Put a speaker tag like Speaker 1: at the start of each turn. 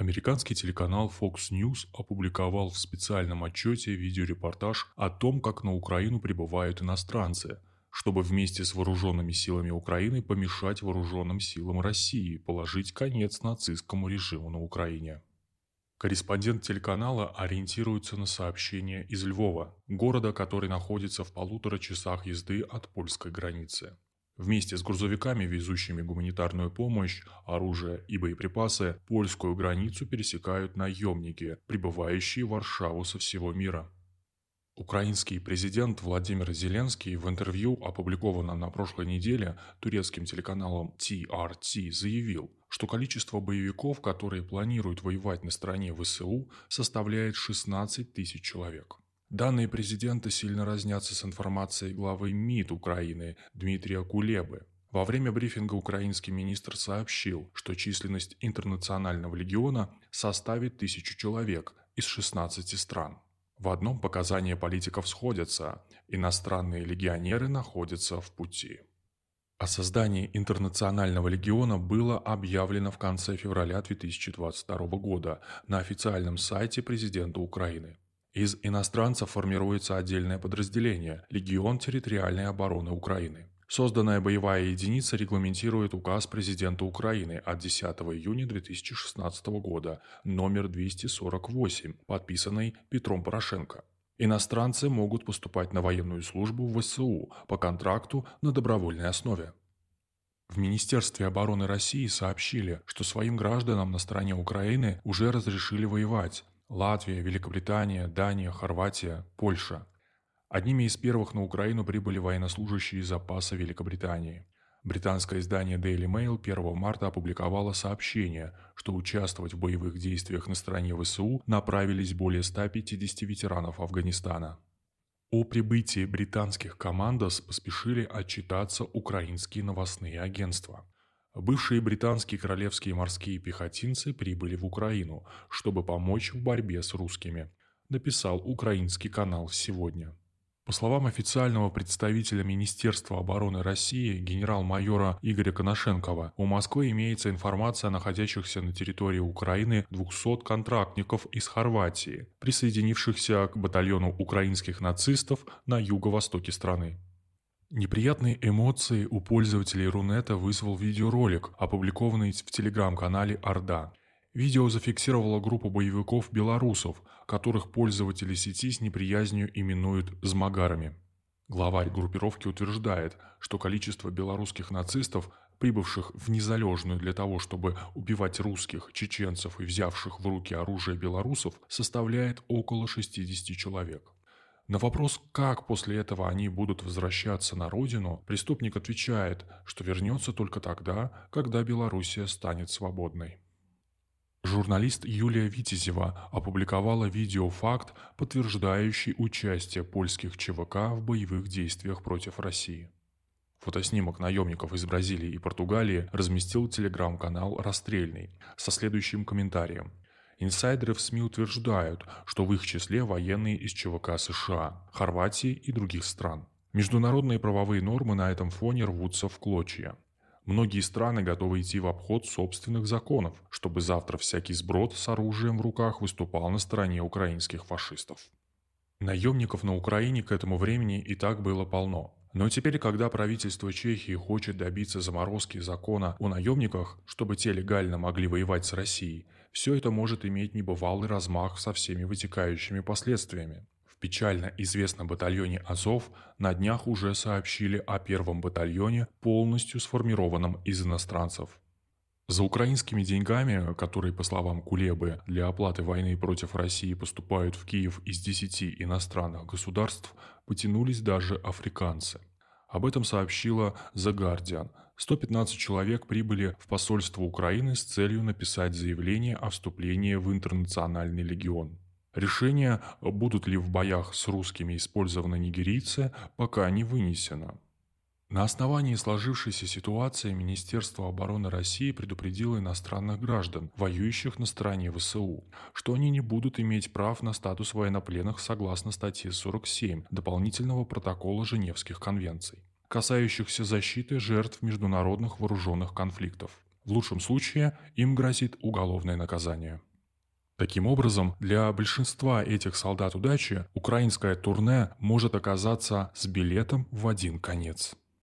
Speaker 1: Американский телеканал Fox News опубликовал в специальном отчете видеорепортаж о том, как на Украину прибывают иностранцы, чтобы вместе с вооруженными силами Украины помешать вооруженным силам России положить конец нацистскому режиму на Украине. Корреспондент телеканала ориентируется на сообщения из Львова, города, который находится в полутора часах езды от польской границы. Вместе с грузовиками, везущими гуманитарную помощь, оружие и боеприпасы, польскую границу пересекают наемники, прибывающие в Варшаву со всего мира. Украинский президент Владимир Зеленский в интервью, опубликованном на прошлой неделе турецким телеканалом TRT, заявил, что количество боевиков, которые планируют воевать на стороне ВСУ, составляет 16 тысяч человек. Данные президента сильно разнятся с информацией главы МИД Украины Дмитрия Кулебы. Во время брифинга украинский министр сообщил, что численность интернационального легиона составит тысячу человек из 16 стран. В одном показания политиков сходятся – иностранные легионеры находятся в пути. О создании Интернационального легиона было объявлено в конце февраля 2022 года на официальном сайте президента Украины. Из иностранцев формируется отдельное подразделение – Легион территориальной обороны Украины. Созданная боевая единица регламентирует указ президента Украины от 10 июня 2016 года номер 248, подписанный Петром Порошенко. Иностранцы могут поступать на военную службу в ВСУ по контракту на добровольной основе. В Министерстве обороны России сообщили, что своим гражданам на стороне Украины уже разрешили воевать, Латвия, Великобритания, Дания, Хорватия, Польша. Одними из первых на Украину прибыли военнослужащие запаса Великобритании. Британское издание Daily Mail 1 марта опубликовало сообщение, что участвовать в боевых действиях на стороне ВСУ направились более 150 ветеранов Афганистана. О прибытии британских командос поспешили отчитаться украинские новостные агентства – Бывшие британские королевские морские пехотинцы прибыли в Украину, чтобы помочь в борьбе с русскими, написал украинский канал «Сегодня». По словам официального представителя Министерства обороны России генерал-майора Игоря Коношенкова, у Москвы имеется информация о находящихся на территории Украины 200 контрактников из Хорватии, присоединившихся к батальону украинских нацистов на юго-востоке страны. Неприятные эмоции у пользователей Рунета вызвал видеоролик, опубликованный в телеграм-канале Орда. Видео зафиксировало группу боевиков-белорусов, которых пользователи сети с неприязнью именуют «змагарами». Главарь группировки утверждает, что количество белорусских нацистов, прибывших в незалежную для того, чтобы убивать русских, чеченцев и взявших в руки оружие белорусов, составляет около 60 человек. На вопрос, как после этого они будут возвращаться на родину, преступник отвечает, что вернется только тогда, когда Белоруссия станет свободной. Журналист Юлия Витязева опубликовала видеофакт, подтверждающий участие польских ЧВК в боевых действиях против России. Фотоснимок наемников из Бразилии и Португалии разместил телеграм-канал «Расстрельный» со следующим комментарием. Инсайдеры в СМИ утверждают, что в их числе военные из ЧВК США, Хорватии и других стран. Международные правовые нормы на этом фоне рвутся в клочья. Многие страны готовы идти в обход собственных законов, чтобы завтра всякий сброд с оружием в руках выступал на стороне украинских фашистов. Наемников на Украине к этому времени и так было полно. Но теперь, когда правительство Чехии хочет добиться заморозки закона о наемниках, чтобы те легально могли воевать с Россией, все это может иметь небывалый размах со всеми вытекающими последствиями. В печально известном батальоне Азов на днях уже сообщили о первом батальоне, полностью сформированном из иностранцев. За украинскими деньгами, которые, по словам Кулебы, для оплаты войны против России поступают в Киев из 10 иностранных государств, потянулись даже африканцы. Об этом сообщила The Guardian. 115 человек прибыли в посольство Украины с целью написать заявление о вступлении в Интернациональный легион. Решение, будут ли в боях с русскими использованы нигерийцы, пока не вынесено. На основании сложившейся ситуации Министерство обороны России предупредило иностранных граждан, воюющих на стороне ВСУ, что они не будут иметь прав на статус военнопленных согласно статье 47 дополнительного протокола Женевских конвенций, касающихся защиты жертв международных вооруженных конфликтов. В лучшем случае им грозит уголовное наказание. Таким образом, для большинства этих солдат удачи украинское турне может оказаться с билетом в один конец.